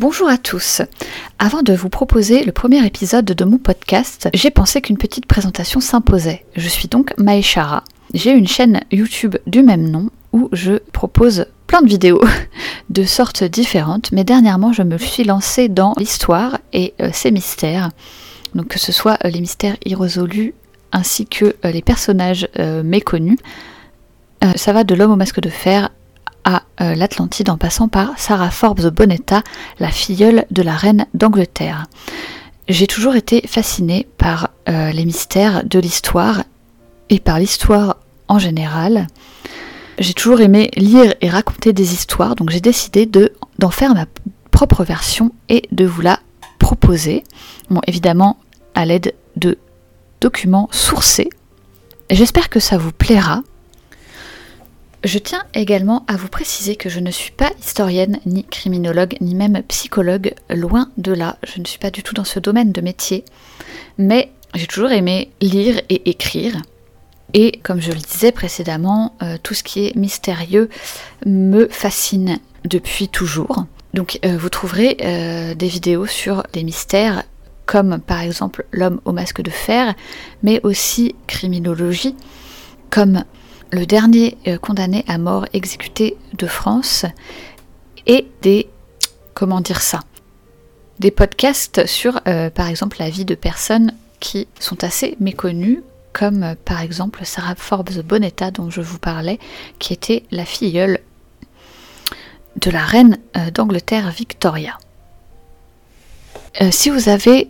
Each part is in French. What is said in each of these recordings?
Bonjour à tous. Avant de vous proposer le premier épisode de mon podcast, j'ai pensé qu'une petite présentation s'imposait. Je suis donc Maeshara. J'ai une chaîne YouTube du même nom où je propose plein de vidéos de sortes différentes, mais dernièrement je me suis lancée dans l'histoire et euh, ses mystères. Donc que ce soit euh, les mystères irrésolus ainsi que euh, les personnages méconnus. ça va de l'homme au masque de fer à euh, l'Atlantide en passant par Sarah Forbes Bonetta, la filleule de la reine d'Angleterre. J'ai toujours été fascinée par euh, les mystères de l'histoire et par l'histoire en général. J'ai toujours aimé lire et raconter des histoires, donc j'ai décidé de, d'en faire ma propre version et de vous la proposer. Bon, évidemment, à l'aide de documents sourcés. J'espère que ça vous plaira. Je tiens également à vous préciser que je ne suis pas historienne, ni criminologue, ni même psychologue, loin de là. Je ne suis pas du tout dans ce domaine de métier. Mais j'ai toujours aimé lire et écrire. Et comme je le disais précédemment, euh, tout ce qui est mystérieux me fascine depuis toujours. Donc euh, vous trouverez euh, des vidéos sur les mystères comme par exemple l'homme au masque de fer, mais aussi criminologie, comme le dernier euh, condamné à mort exécuté de France et des comment dire ça des podcasts sur euh, par exemple la vie de personnes qui sont assez méconnues comme euh, par exemple Sarah Forbes Bonetta dont je vous parlais qui était la filleule de la reine d'Angleterre Victoria. si vous avez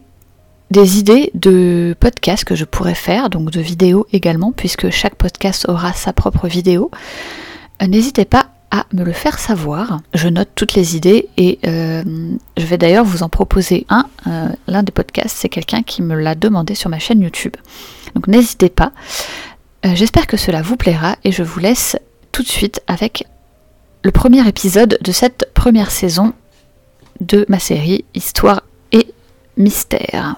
des idées de podcasts que je pourrais faire, donc de vidéos également, puisque chaque podcast aura sa propre vidéo. Euh, n'hésitez pas à me le faire savoir. Je note toutes les idées et euh, je vais d'ailleurs vous en proposer un. Euh, l'un des podcasts, c'est quelqu'un qui me l'a demandé sur ma chaîne YouTube. Donc n'hésitez pas. J'espère que cela vous plaira et je vous laisse tout de suite avec le premier épisode de cette première saison de ma série Histoire et Mystère.